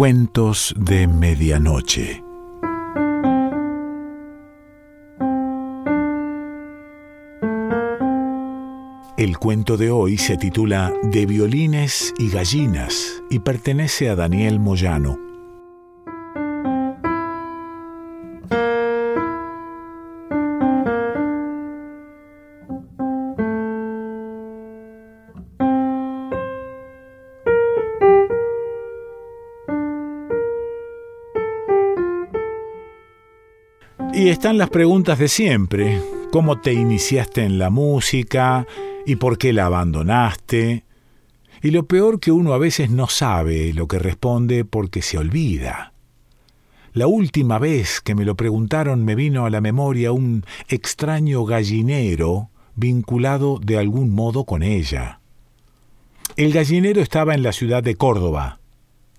Cuentos de Medianoche. El cuento de hoy se titula De violines y gallinas y pertenece a Daniel Moyano. Y están las preguntas de siempre. ¿Cómo te iniciaste en la música? ¿Y por qué la abandonaste? Y lo peor que uno a veces no sabe lo que responde porque se olvida. La última vez que me lo preguntaron me vino a la memoria un extraño gallinero vinculado de algún modo con ella. El gallinero estaba en la ciudad de Córdoba,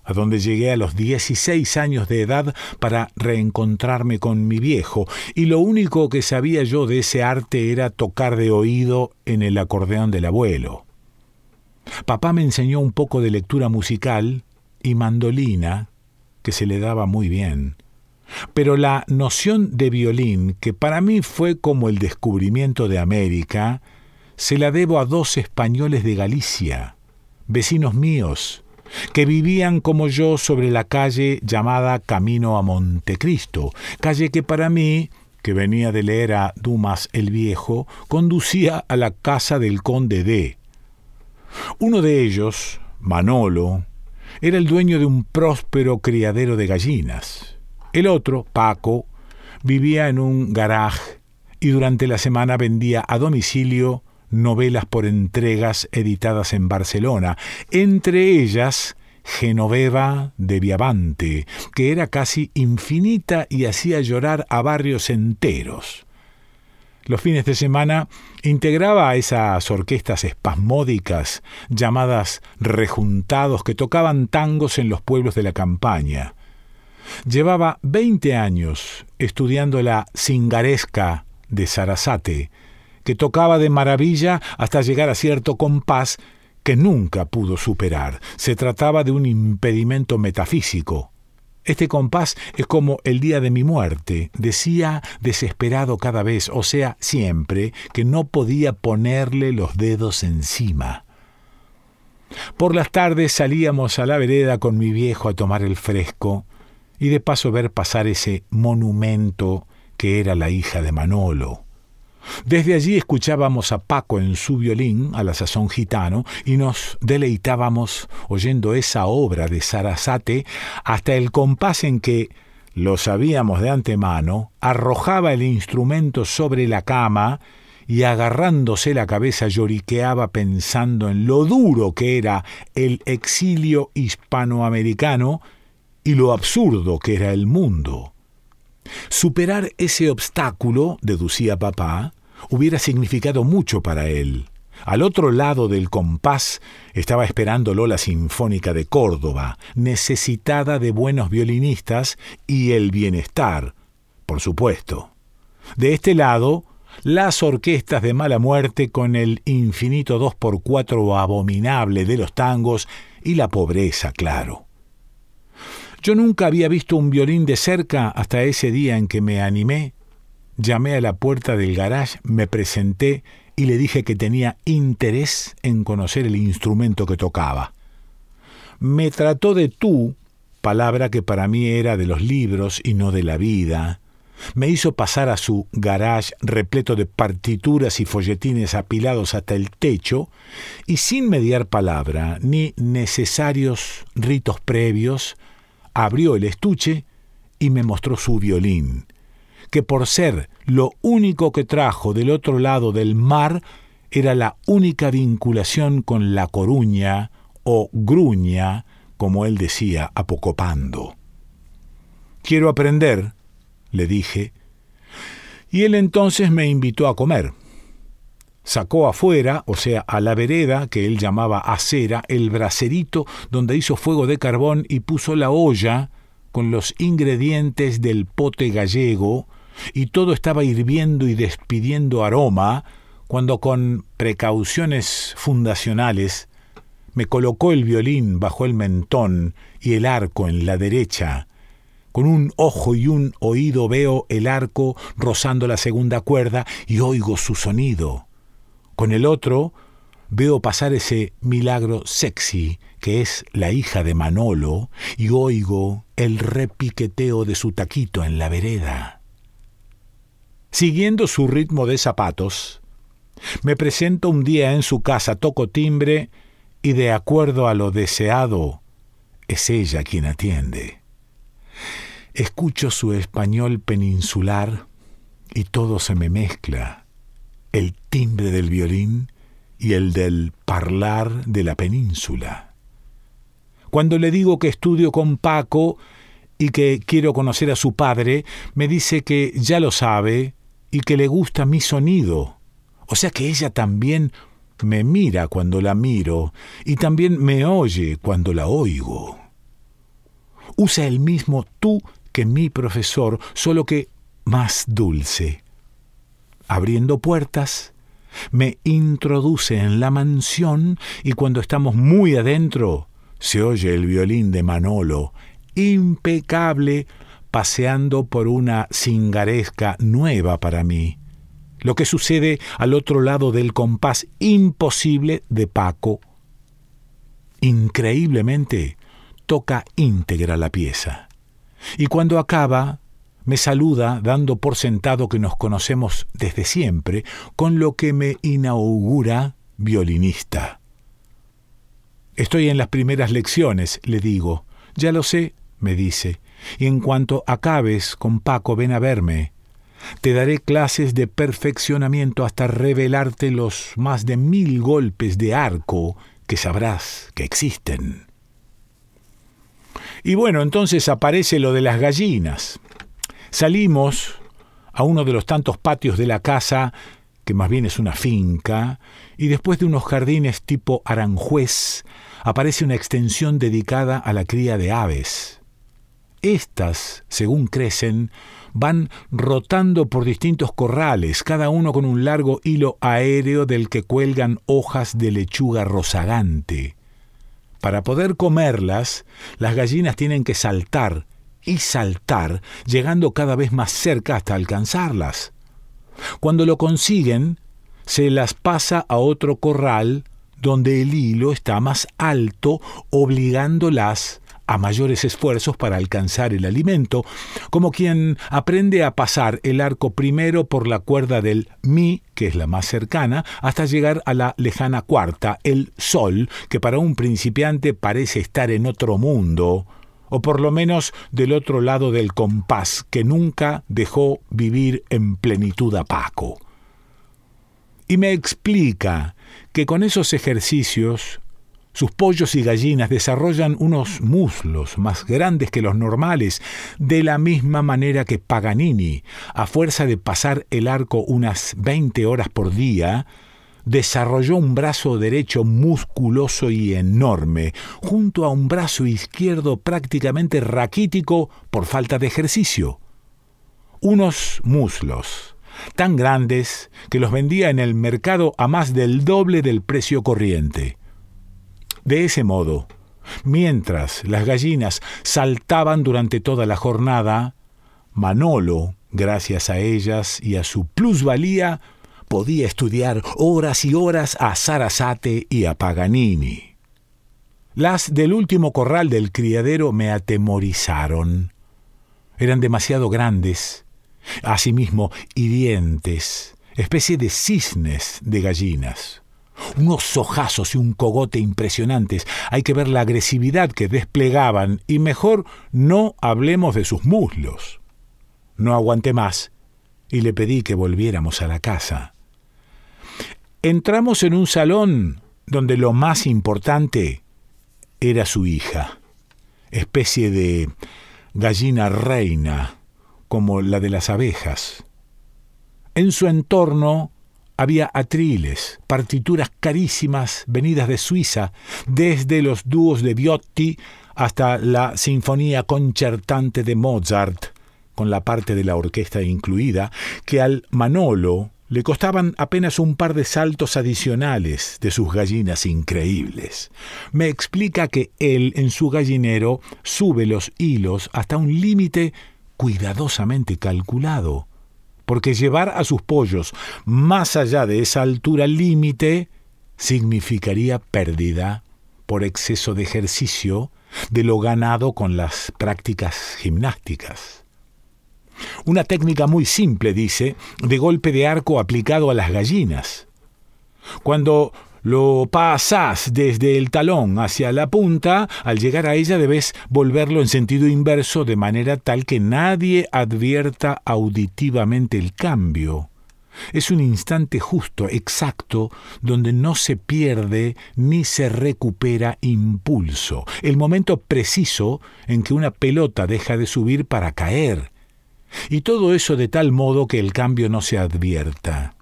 a donde llegué a los 16 años de edad para reencontrarme con mi viejo, y lo único que sabía yo de ese arte era tocar de oído en el acordeón del abuelo. Papá me enseñó un poco de lectura musical y mandolina, que se le daba muy bien. Pero la noción de violín, que para mí fue como el descubrimiento de América, se la debo a dos españoles de Galicia, vecinos míos, que vivían como yo sobre la calle llamada Camino a Montecristo, calle que para mí, que venía de leer a Dumas el Viejo, conducía a la casa del conde D. Uno de ellos, Manolo, era el dueño de un próspero criadero de gallinas. El otro, Paco, vivía en un garage y durante la semana vendía a domicilio novelas por entregas editadas en Barcelona, entre ellas Genoveva de Viavante, que era casi infinita y hacía llorar a barrios enteros. Los fines de semana integraba a esas orquestas espasmódicas llamadas rejuntados que tocaban tangos en los pueblos de la campaña. Llevaba veinte años estudiando la cingaresca de Sarasate, que tocaba de maravilla hasta llegar a cierto compás que nunca pudo superar. Se trataba de un impedimento metafísico. Este compás es como el día de mi muerte, decía desesperado cada vez, o sea, siempre, que no podía ponerle los dedos encima. Por las tardes salíamos a la vereda con mi viejo a tomar el fresco y de paso ver pasar ese monumento que era la hija de Manolo. Desde allí escuchábamos a Paco en su violín, a la sazón gitano, y nos deleitábamos oyendo esa obra de Sarasate hasta el compás en que, lo sabíamos de antemano, arrojaba el instrumento sobre la cama y agarrándose la cabeza lloriqueaba pensando en lo duro que era el exilio hispanoamericano y lo absurdo que era el mundo. Superar ese obstáculo, deducía papá, hubiera significado mucho para él. Al otro lado del compás estaba esperándolo la Sinfónica de Córdoba, necesitada de buenos violinistas y el bienestar, por supuesto. De este lado, las orquestas de mala muerte con el infinito dos por cuatro abominable de los tangos y la pobreza, claro. Yo nunca había visto un violín de cerca hasta ese día en que me animé, llamé a la puerta del garage, me presenté y le dije que tenía interés en conocer el instrumento que tocaba. Me trató de tú, palabra que para mí era de los libros y no de la vida. Me hizo pasar a su garage repleto de partituras y folletines apilados hasta el techo, y sin mediar palabra ni necesarios ritos previos, abrió el estuche y me mostró su violín, que por ser lo único que trajo del otro lado del mar, era la única vinculación con la coruña o gruña, como él decía, apocopando. Quiero aprender, le dije, y él entonces me invitó a comer. Sacó afuera, o sea, a la vereda, que él llamaba acera, el bracerito donde hizo fuego de carbón y puso la olla con los ingredientes del pote gallego, y todo estaba hirviendo y despidiendo aroma, cuando con precauciones fundacionales me colocó el violín bajo el mentón y el arco en la derecha. Con un ojo y un oído veo el arco rozando la segunda cuerda y oigo su sonido. Con el otro veo pasar ese milagro sexy que es la hija de Manolo y oigo el repiqueteo de su taquito en la vereda. Siguiendo su ritmo de zapatos, me presento un día en su casa, toco timbre y de acuerdo a lo deseado, es ella quien atiende. Escucho su español peninsular y todo se me mezcla. El timbre del violín y el del parlar de la península. Cuando le digo que estudio con Paco y que quiero conocer a su padre, me dice que ya lo sabe y que le gusta mi sonido. O sea que ella también me mira cuando la miro y también me oye cuando la oigo. Usa el mismo tú que mi profesor, solo que más dulce. Abriendo puertas, me introduce en la mansión y cuando estamos muy adentro, se oye el violín de Manolo, impecable, paseando por una cingaresca nueva para mí lo que sucede al otro lado del compás imposible de Paco. Increíblemente, toca íntegra la pieza. Y cuando acaba, me saluda dando por sentado que nos conocemos desde siempre, con lo que me inaugura violinista. Estoy en las primeras lecciones, le digo. Ya lo sé, me dice, y en cuanto acabes con Paco ven a verme. Te daré clases de perfeccionamiento hasta revelarte los más de mil golpes de arco que sabrás que existen. Y bueno, entonces aparece lo de las gallinas. Salimos a uno de los tantos patios de la casa, que más bien es una finca, y después de unos jardines tipo Aranjuez, aparece una extensión dedicada a la cría de aves. Estas, según crecen, van rotando por distintos corrales, cada uno con un largo hilo aéreo del que cuelgan hojas de lechuga rozagante. Para poder comerlas, las gallinas tienen que saltar y saltar, llegando cada vez más cerca hasta alcanzarlas. Cuando lo consiguen, se las pasa a otro corral donde el hilo está más alto, obligándolas a mayores esfuerzos para alcanzar el alimento, como quien aprende a pasar el arco primero por la cuerda del mi, que es la más cercana, hasta llegar a la lejana cuarta, el sol, que para un principiante parece estar en otro mundo, o por lo menos del otro lado del compás, que nunca dejó vivir en plenitud a Paco. Y me explica que con esos ejercicios sus pollos y gallinas desarrollan unos muslos más grandes que los normales, de la misma manera que Paganini, a fuerza de pasar el arco unas 20 horas por día, desarrolló un brazo derecho musculoso y enorme, junto a un brazo izquierdo prácticamente raquítico por falta de ejercicio. Unos muslos tan grandes que los vendía en el mercado a más del doble del precio corriente. De ese modo, mientras las gallinas saltaban durante toda la jornada, Manolo, gracias a ellas y a su plusvalía, podía estudiar horas y horas a Sarasate y a Paganini. Las del último corral del criadero me atemorizaron. Eran demasiado grandes, asimismo hirientes, especie de cisnes de gallinas unos ojazos y un cogote impresionantes. Hay que ver la agresividad que desplegaban y mejor no hablemos de sus muslos. No aguanté más y le pedí que volviéramos a la casa. Entramos en un salón donde lo más importante era su hija, especie de gallina reina, como la de las abejas. En su entorno había atriles, partituras carísimas venidas de Suiza, desde los dúos de Viotti hasta la sinfonía concertante de Mozart, con la parte de la orquesta incluida, que al Manolo le costaban apenas un par de saltos adicionales de sus gallinas increíbles. Me explica que él en su gallinero sube los hilos hasta un límite cuidadosamente calculado, porque llevar a sus pollos más allá de esa altura límite significaría pérdida por exceso de ejercicio de lo ganado con las prácticas gimnásticas. Una técnica muy simple, dice, de golpe de arco aplicado a las gallinas. Cuando lo pasas desde el talón hacia la punta, al llegar a ella debes volverlo en sentido inverso de manera tal que nadie advierta auditivamente el cambio. Es un instante justo, exacto, donde no se pierde ni se recupera impulso, el momento preciso en que una pelota deja de subir para caer, y todo eso de tal modo que el cambio no se advierta.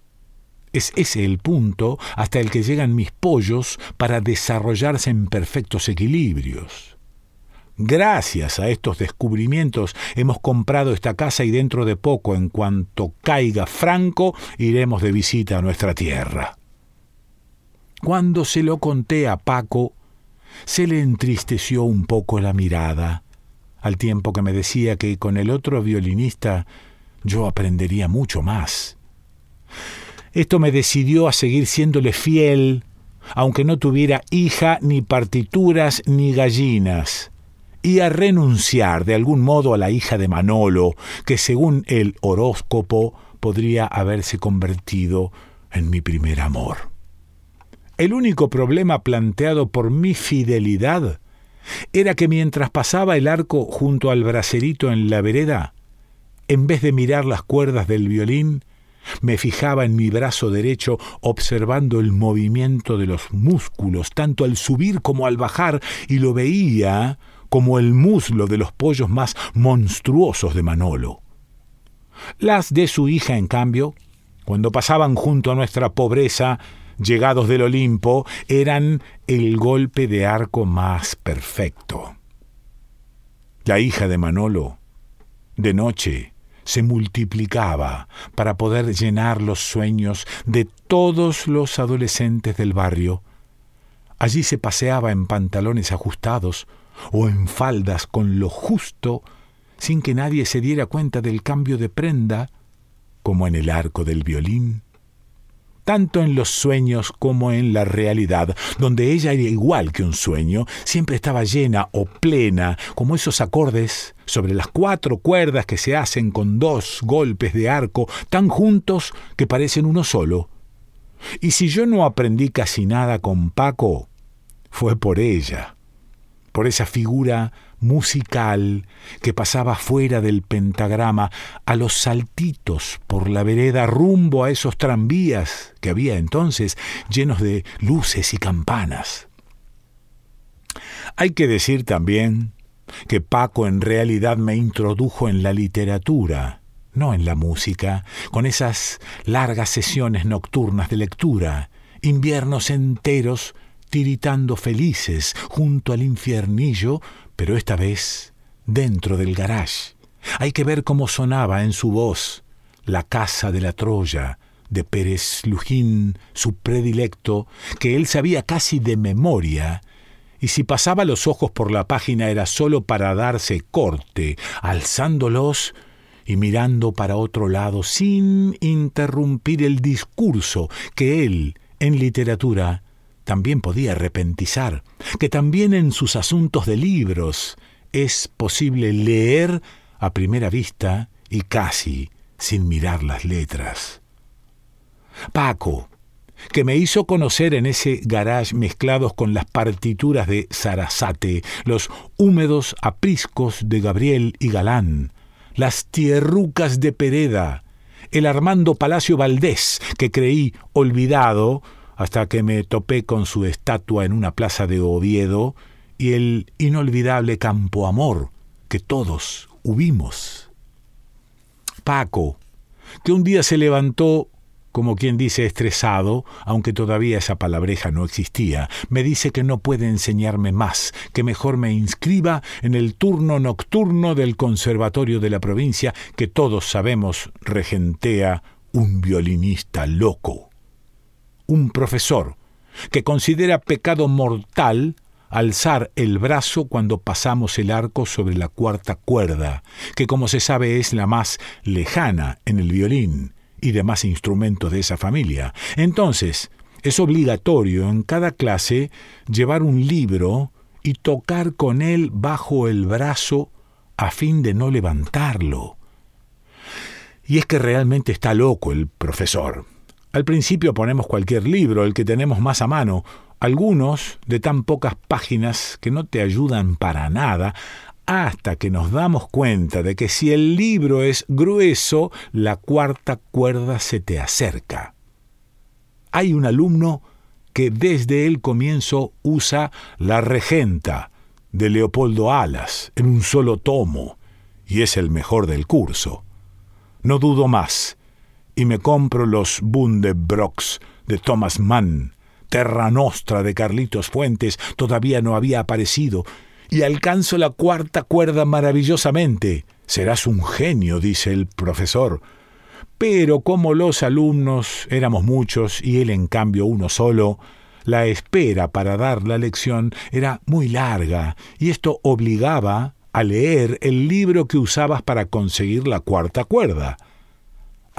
Es ese el punto hasta el que llegan mis pollos para desarrollarse en perfectos equilibrios. Gracias a estos descubrimientos hemos comprado esta casa y dentro de poco, en cuanto caiga franco, iremos de visita a nuestra tierra. Cuando se lo conté a Paco, se le entristeció un poco la mirada al tiempo que me decía que con el otro violinista yo aprendería mucho más. Esto me decidió a seguir siéndole fiel, aunque no tuviera hija, ni partituras, ni gallinas, y a renunciar de algún modo a la hija de Manolo, que según el horóscopo podría haberse convertido en mi primer amor. El único problema planteado por mi fidelidad era que mientras pasaba el arco junto al bracerito en la vereda, en vez de mirar las cuerdas del violín, me fijaba en mi brazo derecho observando el movimiento de los músculos, tanto al subir como al bajar, y lo veía como el muslo de los pollos más monstruosos de Manolo. Las de su hija, en cambio, cuando pasaban junto a nuestra pobreza, llegados del Olimpo, eran el golpe de arco más perfecto. La hija de Manolo, de noche, se multiplicaba para poder llenar los sueños de todos los adolescentes del barrio. Allí se paseaba en pantalones ajustados o en faldas con lo justo, sin que nadie se diera cuenta del cambio de prenda, como en el arco del violín tanto en los sueños como en la realidad, donde ella era igual que un sueño, siempre estaba llena o plena, como esos acordes sobre las cuatro cuerdas que se hacen con dos golpes de arco tan juntos que parecen uno solo. Y si yo no aprendí casi nada con Paco, fue por ella, por esa figura musical que pasaba fuera del pentagrama a los saltitos por la vereda rumbo a esos tranvías que había entonces llenos de luces y campanas. Hay que decir también que Paco en realidad me introdujo en la literatura, no en la música, con esas largas sesiones nocturnas de lectura, inviernos enteros tiritando felices junto al infiernillo pero esta vez dentro del garage. Hay que ver cómo sonaba en su voz La Casa de la Troya de Pérez Lujín, su predilecto, que él sabía casi de memoria, y si pasaba los ojos por la página era sólo para darse corte, alzándolos y mirando para otro lado sin interrumpir el discurso que él, en literatura, también podía repentizar, que también en sus asuntos de libros es posible leer a primera vista y casi sin mirar las letras. Paco, que me hizo conocer en ese garage mezclados con las partituras de Sarasate, los húmedos apriscos de Gabriel y Galán, las tierrucas de Pereda, el Armando Palacio Valdés, que creí olvidado, hasta que me topé con su estatua en una plaza de Oviedo y el inolvidable Campo Amor que todos hubimos. Paco, que un día se levantó como quien dice estresado, aunque todavía esa palabreja no existía, me dice que no puede enseñarme más, que mejor me inscriba en el turno nocturno del Conservatorio de la provincia, que todos sabemos regentea un violinista loco, un profesor que considera pecado mortal alzar el brazo cuando pasamos el arco sobre la cuarta cuerda, que como se sabe es la más lejana en el violín y demás instrumentos de esa familia. Entonces, es obligatorio en cada clase llevar un libro y tocar con él bajo el brazo a fin de no levantarlo. Y es que realmente está loco el profesor. Al principio ponemos cualquier libro, el que tenemos más a mano, algunos de tan pocas páginas que no te ayudan para nada, hasta que nos damos cuenta de que si el libro es grueso, la cuarta cuerda se te acerca. Hay un alumno que desde el comienzo usa La Regenta de Leopoldo Alas en un solo tomo, y es el mejor del curso. No dudo más, y me compro los Bundebrocks de Thomas Mann, Terra Nostra de Carlitos Fuentes todavía no había aparecido, y alcanzo la cuarta cuerda maravillosamente. Serás un genio, dice el profesor. Pero como los alumnos éramos muchos y él en cambio uno solo, la espera para dar la lección era muy larga, y esto obligaba a leer el libro que usabas para conseguir la cuarta cuerda.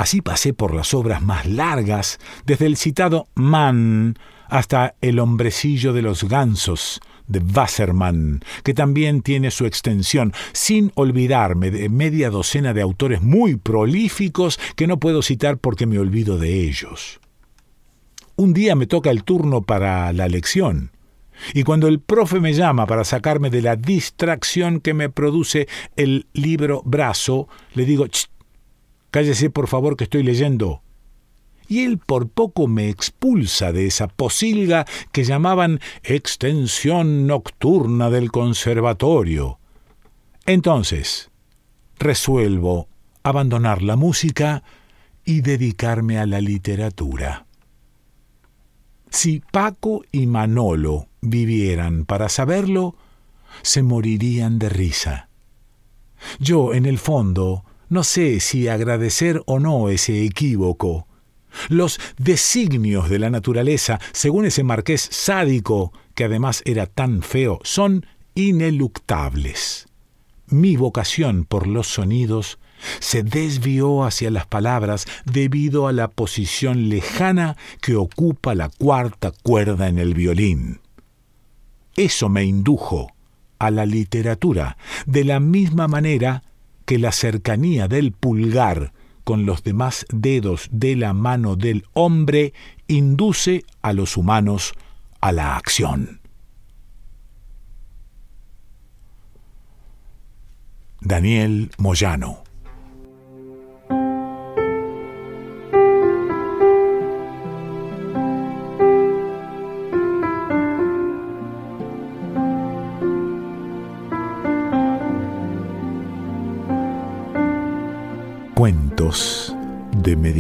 Así pasé por las obras más largas, desde el citado Mann hasta El hombrecillo de los gansos, de Wassermann, que también tiene su extensión, sin olvidarme de media docena de autores muy prolíficos que no puedo citar porque me olvido de ellos. Un día me toca el turno para la lección, y cuando el profe me llama para sacarme de la distracción que me produce el libro brazo, le digo, cállese por favor que estoy leyendo y él por poco me expulsa de esa posilga que llamaban extensión nocturna del conservatorio. Entonces, resuelvo abandonar la música y dedicarme a la literatura. Si Paco y Manolo vivieran para saberlo, se morirían de risa. Yo, en el fondo, no sé si agradecer o no ese equívoco, los designios de la naturaleza, según ese marqués sádico, que además era tan feo, son ineluctables. Mi vocación por los sonidos se desvió hacia las palabras debido a la posición lejana que ocupa la cuarta cuerda en el violín. Eso me indujo a la literatura, de la misma manera que la cercanía del pulgar con los demás dedos de la mano del hombre induce a los humanos a la acción. Daniel Moyano